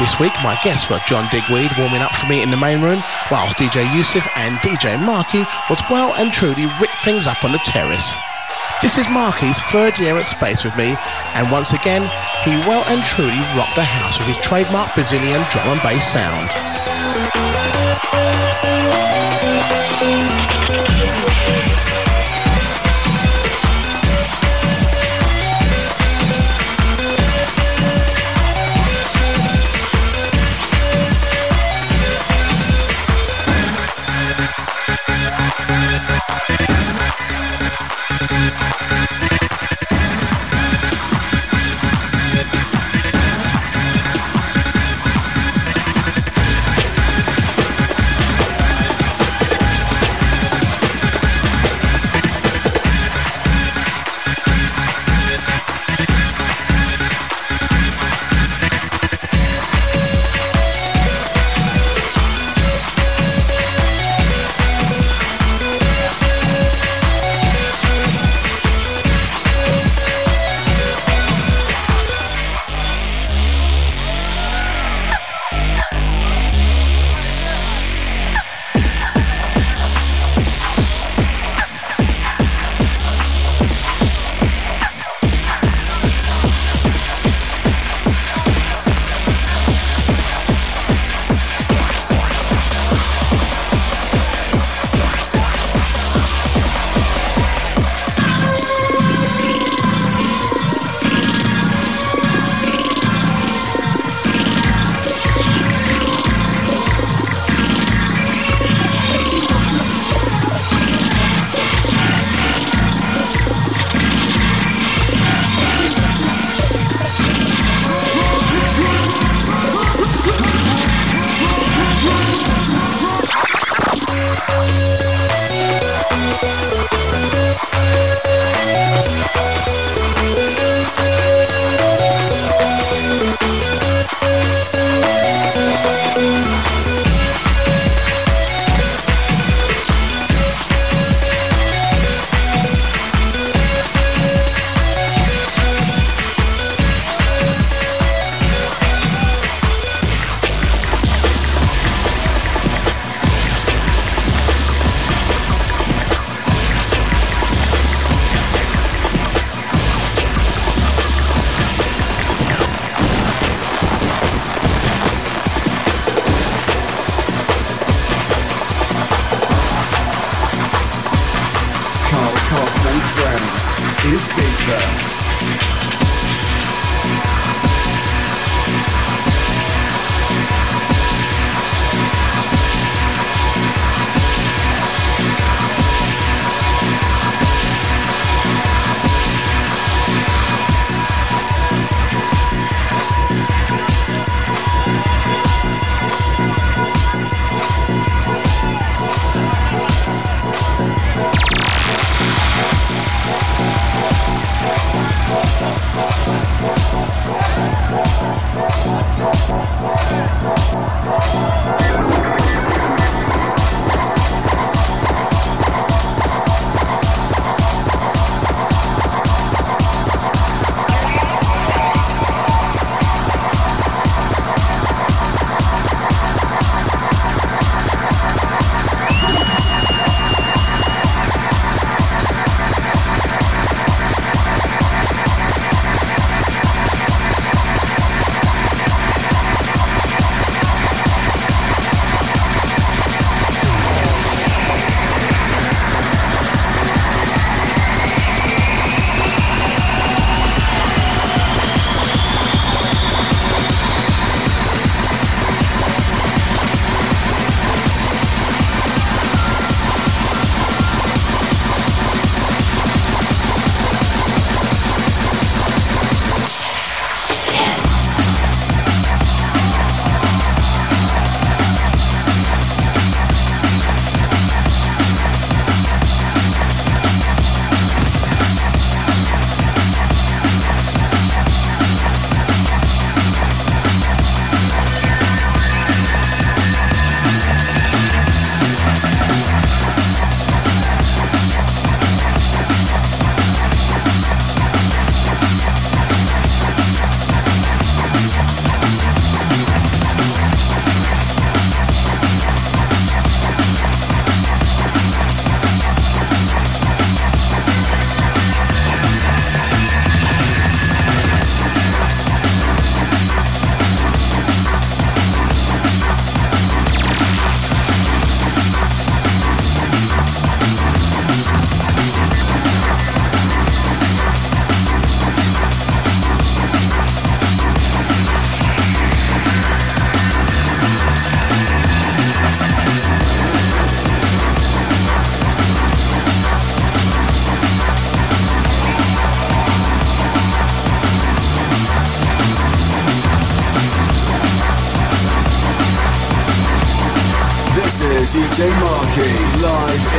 This week, my guests were John Digweed warming up for me in the main room, whilst DJ Yousef and DJ Marky was well and truly ripped things up on the terrace. This is Marky's third year at Space with me, and once again, he well and truly rocked the house with his trademark Brazilian drum and bass sound. Thank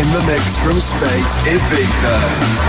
in the mix from Space Ibiza.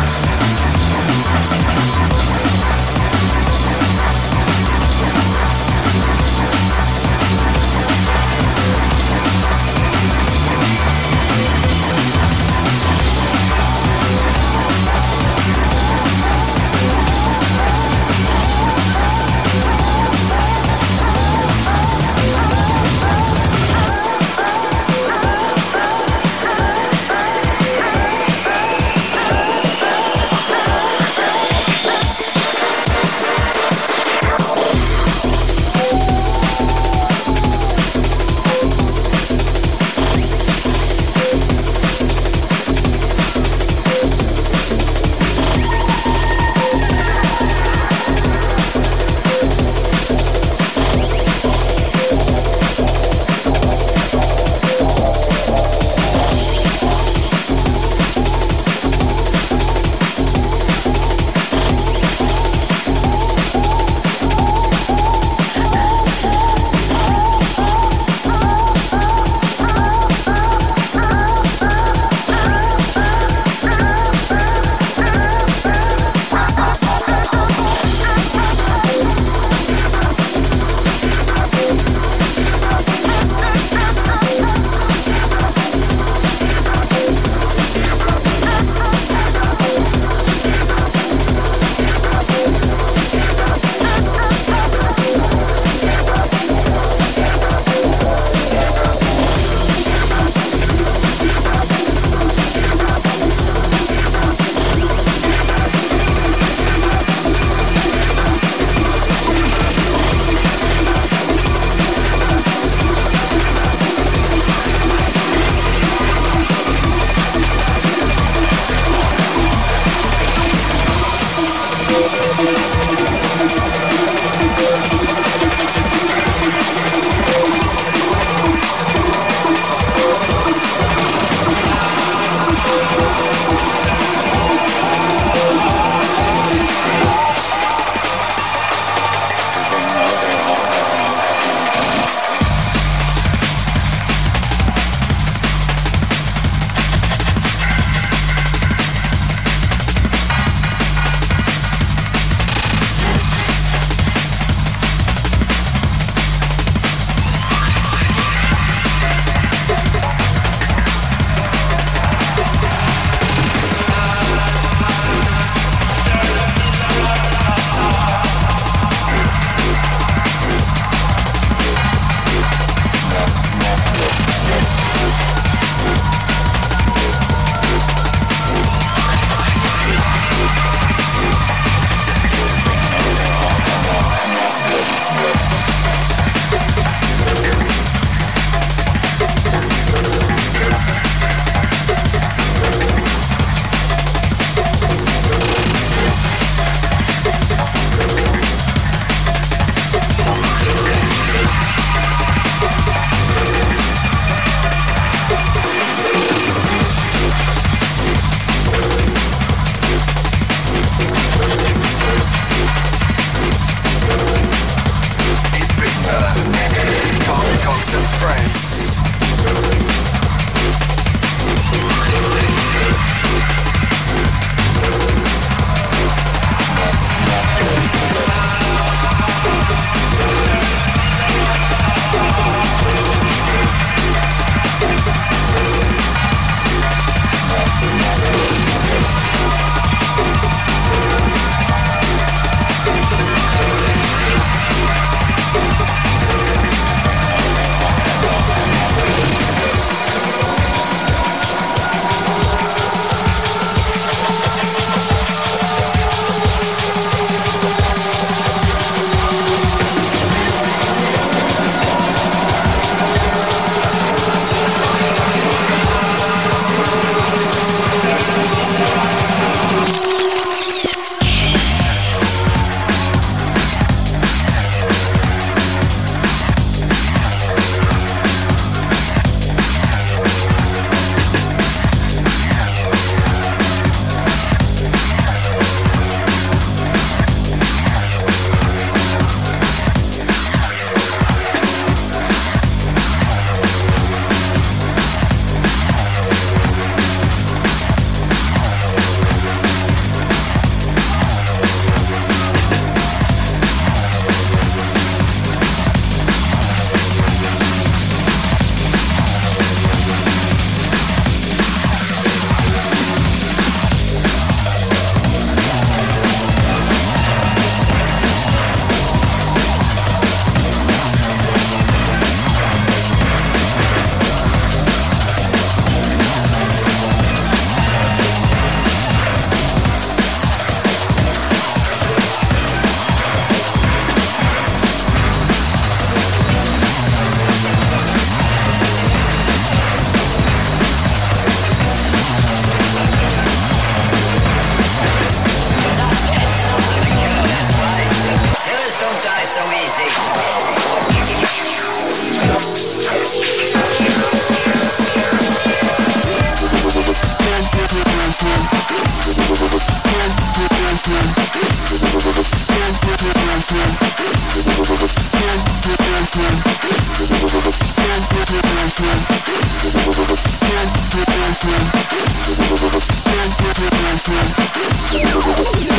Thank you.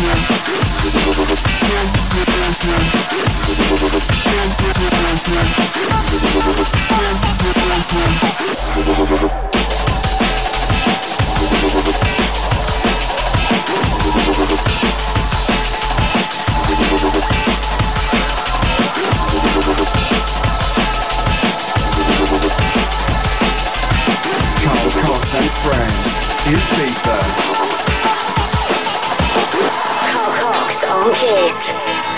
Yeah. Kiss.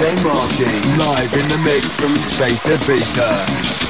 DJ Marky, live in the mix from Space Ibiza.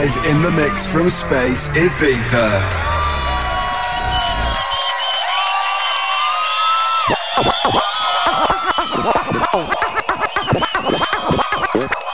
live in the mix from Space Ibiza. Yeah.